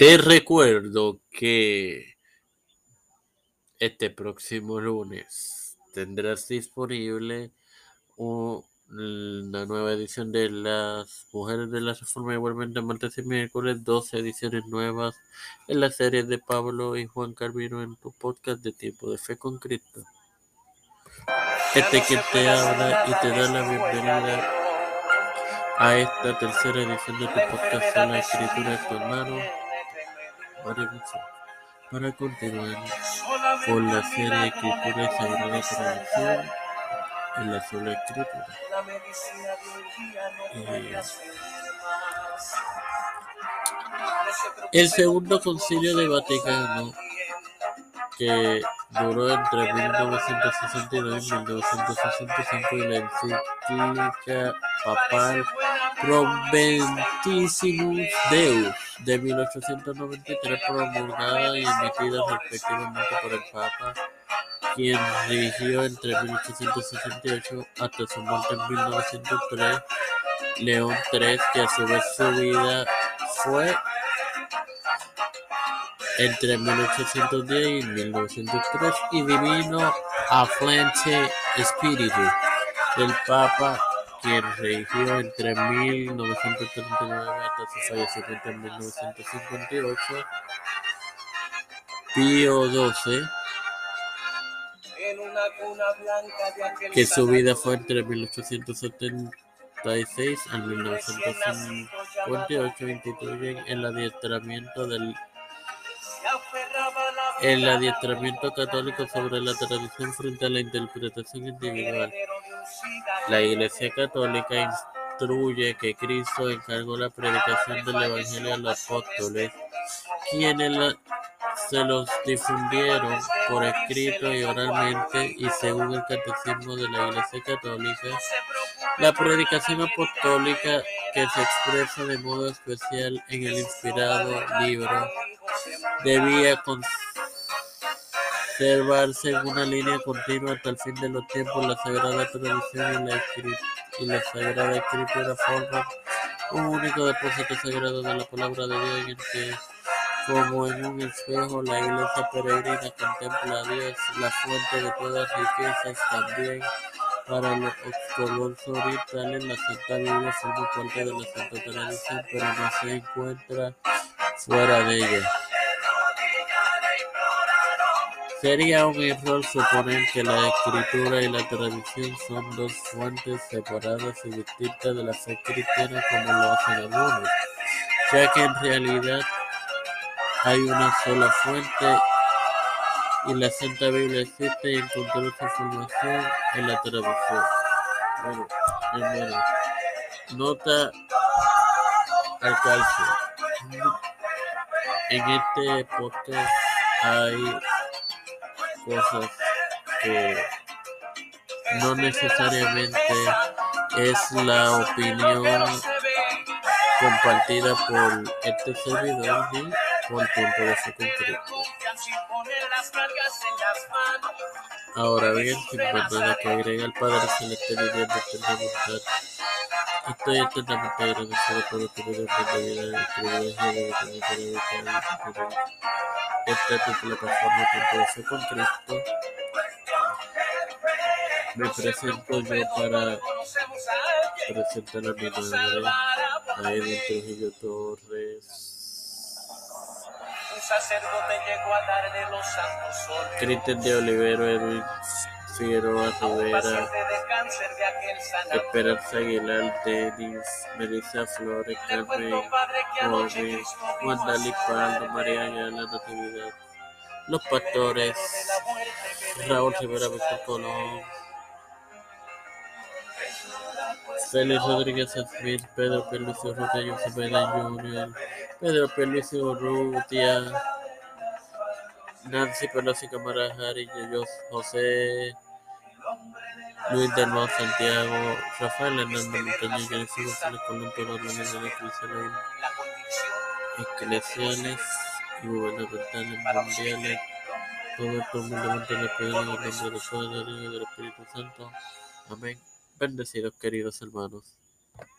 Te recuerdo que este próximo lunes tendrás disponible una nueva edición de las Mujeres de la Reforma, igualmente martes y miércoles, 12 ediciones nuevas en la serie de Pablo y Juan Carvino en tu podcast de Tiempo de Fe con Cristo. Este que te habla y te da la bienvenida a esta tercera edición de tu podcast a la escritura de tu hermano para continuar con la serie Escritura y Sagrada Tradición en la sola escritura. Eh, el segundo concilio de Vaticano, que duró entre 1962 y 1965, y la encíclica papal Proventissimus Deus de 1893, promulgada y emitida respectivamente por el Papa, quien dirigió entre 1868 hasta su muerte en 1903, León III, que a su vez su vida fue entre 1810 y 1903, y Divino Afflente Spiritu del Papa quien regió entre 1939 hasta en 1958, Pío XII, que su vida fue entre 1876 y 1958, instituyen el adiestramiento del el adiestramiento católico sobre la tradición frente a la interpretación individual. La Iglesia Católica instruye que Cristo encargó la predicación del Evangelio a los apóstoles, quienes se los difundieron por escrito y oralmente, y según el catecismo de la Iglesia Católica, la predicación apostólica que se expresa de modo especial en el inspirado libro debía observarse en una línea continua hasta el fin de los tiempos. La Sagrada Tradición y la, Sagrada Escritura forman un único depósito sagrado de la palabra de Dios en el que, como en un espejo, la iglesia peregrina contempla a Dios, la fuente de todas riquezas también. Para los ortodoxos orientales, la Santa Biblia forma parte de la Santa Tradición, pero no se encuentra fuera de ella. Sería un error suponer que la escritura y la tradición son dos fuentes separadas y distintas de la fe cristiana como lo hacen algunos, ya que en realidad hay una sola fuente y la Santa Biblia existe y encontró su formación en la tradición. Bueno, hermano, nota al calcio. En este podcast hay cosas que no necesariamente es la opinión compartida por este servidor ni por tiempo de su concreto. Ahora bien, sin nada que agregar, el Padre Celeste viviendo eternamente. Estoy eternamente agradecido por tu vida de vida, el privilegio de tener esta es tu plataforma Fe con Cristo. Me presento yo para presentar a mi madre, a Edwin Trujillo Torres. Un sacerdote llegó a darle los santos Cristian de Olivero, Edwin Figueroa Rivera, Esperanza Aguilar, Denis, Melissa Flores, Carmen Gómez, Wandali Paldo, María Ayala, Natividad, Los Pastores, Raúl Rivera Víctor Colón, Félix Rodríguez Smith, Pedro Pelucio Urrutia, José Pérez Jr., Pedro Pelucio Urrutia, Nancy Pelosi Cámara Harry, José Luis del Mar Santiago, Rafael Hernández Montañez, Genesis González Colón, todos los organizaciones eclesiales y gubernamentales mundiales, todo esto humildemente le pedimos en el nombre del Padre, del Hijo y del Espíritu Santo. Amén. Bendecidos queridos hermanos.